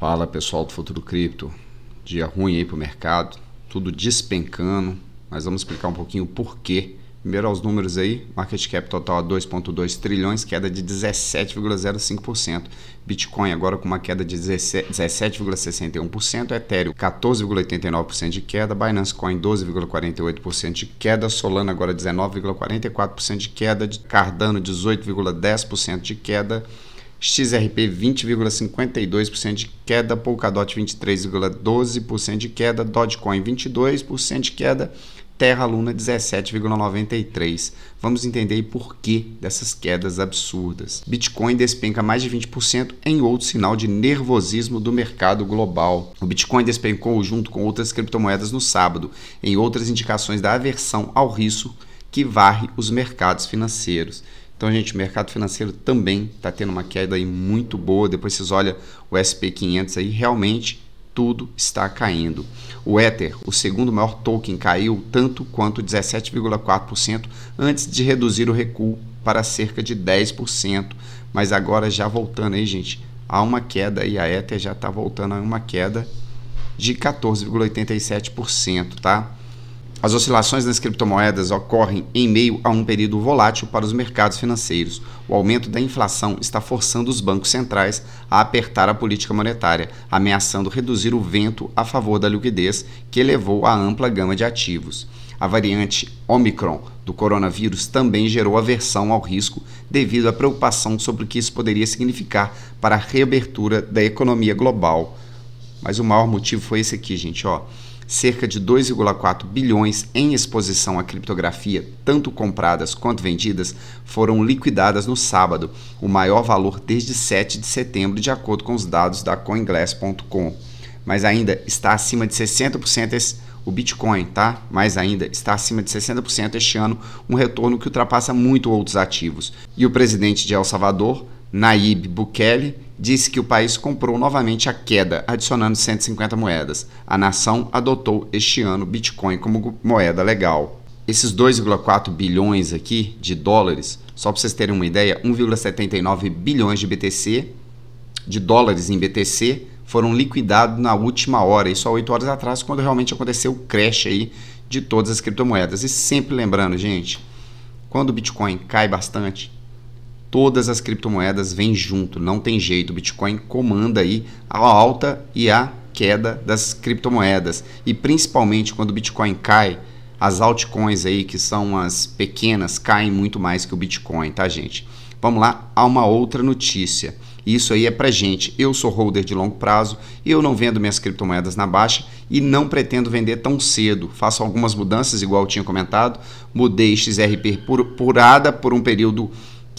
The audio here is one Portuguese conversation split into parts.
Fala pessoal do Futuro Cripto. Dia ruim aí pro mercado, tudo despencando, mas vamos explicar um pouquinho o porquê. Primeiro aos números aí, market cap total a 2.2 trilhões, queda de 17,05%. Bitcoin agora com uma queda de 17,61%, Ethereum 14,89% de queda, Binance Coin 12,48% de queda, Solana agora 19,44% de queda, Cardano 18,10% de queda. XRP 20,52% de queda, Polkadot 23,12% de queda, Dogecoin 22% de queda, Terra Luna 17,93%. Vamos entender por que dessas quedas absurdas. Bitcoin despenca mais de 20% em outro sinal de nervosismo do mercado global. O Bitcoin despencou junto com outras criptomoedas no sábado, em outras indicações da aversão ao risco que varre os mercados financeiros. Então, gente, o mercado financeiro também está tendo uma queda aí muito boa. Depois vocês olham o SP500 aí, realmente tudo está caindo. O Ether, o segundo maior token, caiu tanto quanto 17,4% antes de reduzir o recuo para cerca de 10%. Mas agora já voltando aí, gente, há uma queda e a Ether já está voltando a uma queda de 14,87%, tá? As oscilações nas criptomoedas ocorrem em meio a um período volátil para os mercados financeiros. O aumento da inflação está forçando os bancos centrais a apertar a política monetária, ameaçando reduzir o vento a favor da liquidez que elevou a ampla gama de ativos. A variante Omicron do coronavírus também gerou aversão ao risco devido à preocupação sobre o que isso poderia significar para a reabertura da economia global. Mas o maior motivo foi esse aqui, gente, ó cerca de 2,4 bilhões em exposição à criptografia, tanto compradas quanto vendidas, foram liquidadas no sábado, o maior valor desde 7 de setembro, de acordo com os dados da CoinGlass.com. Mas ainda está acima de 60% esse, o Bitcoin, tá? Mais ainda, está acima de 60% este ano, um retorno que ultrapassa muito outros ativos. E o presidente de El Salvador, Naib Bukele, disse que o país comprou novamente a queda, adicionando 150 moedas. A nação adotou este ano Bitcoin como moeda legal. Esses 2,4 bilhões aqui de dólares, só para vocês terem uma ideia, 1,79 bilhões de BTC, de dólares em BTC, foram liquidados na última hora, isso há 8 horas atrás, quando realmente aconteceu o crash aí de todas as criptomoedas. E sempre lembrando, gente, quando o Bitcoin cai bastante, todas as criptomoedas vêm junto, não tem jeito. O Bitcoin comanda aí a alta e a queda das criptomoedas. E principalmente quando o Bitcoin cai, as altcoins aí, que são as pequenas, caem muito mais que o Bitcoin, tá, gente? Vamos lá, há uma outra notícia. Isso aí é pra gente. Eu sou holder de longo prazo, eu não vendo minhas criptomoedas na baixa e não pretendo vender tão cedo. Faço algumas mudanças, igual eu tinha comentado. Mudei XRP por, por ADA por um período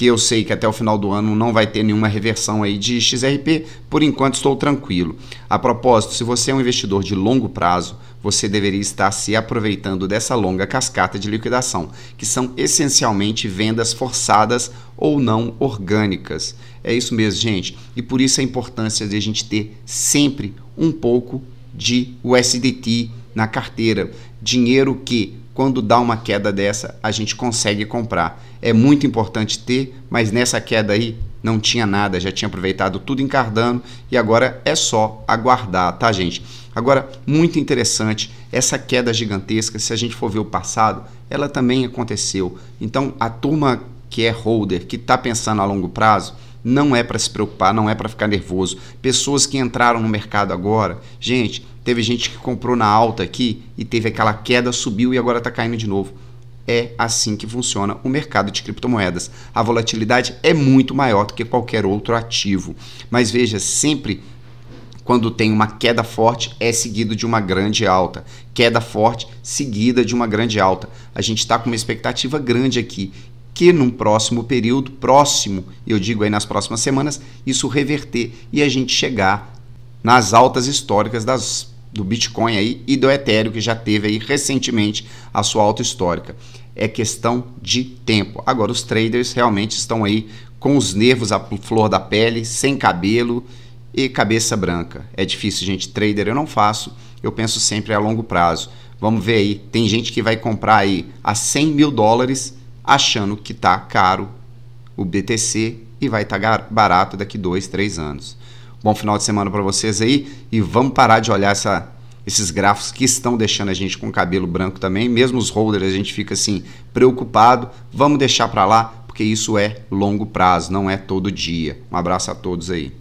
que eu sei que até o final do ano não vai ter nenhuma reversão aí de XRP, por enquanto estou tranquilo. A propósito, se você é um investidor de longo prazo, você deveria estar se aproveitando dessa longa cascata de liquidação, que são essencialmente vendas forçadas ou não orgânicas. É isso mesmo, gente. E por isso a importância de a gente ter sempre um pouco de USDT na carteira, dinheiro que quando dá uma queda dessa, a gente consegue comprar. É muito importante ter, mas nessa queda aí não tinha nada, já tinha aproveitado tudo em Cardano e agora é só aguardar, tá, gente? Agora, muito interessante, essa queda gigantesca, se a gente for ver o passado, ela também aconteceu. Então, a turma que é holder, que está pensando a longo prazo, não é para se preocupar, não é para ficar nervoso. Pessoas que entraram no mercado agora, gente, teve gente que comprou na alta aqui e teve aquela queda, subiu e agora está caindo de novo. É assim que funciona o mercado de criptomoedas. A volatilidade é muito maior do que qualquer outro ativo. Mas veja, sempre quando tem uma queda forte, é seguido de uma grande alta. Queda forte, seguida de uma grande alta. A gente está com uma expectativa grande aqui que num próximo período, próximo, eu digo aí nas próximas semanas, isso reverter e a gente chegar nas altas históricas das, do Bitcoin aí e do Ethereum, que já teve aí recentemente a sua alta histórica. É questão de tempo. Agora, os traders realmente estão aí com os nervos à flor da pele, sem cabelo e cabeça branca. É difícil, gente. Trader eu não faço, eu penso sempre a longo prazo. Vamos ver aí, tem gente que vai comprar aí a 100 mil dólares achando que está caro o BTC e vai estar tá barato daqui dois, três anos. Bom final de semana para vocês aí e vamos parar de olhar essa, esses gráficos que estão deixando a gente com cabelo branco também. Mesmo os holders a gente fica assim preocupado. Vamos deixar para lá porque isso é longo prazo, não é todo dia. Um abraço a todos aí.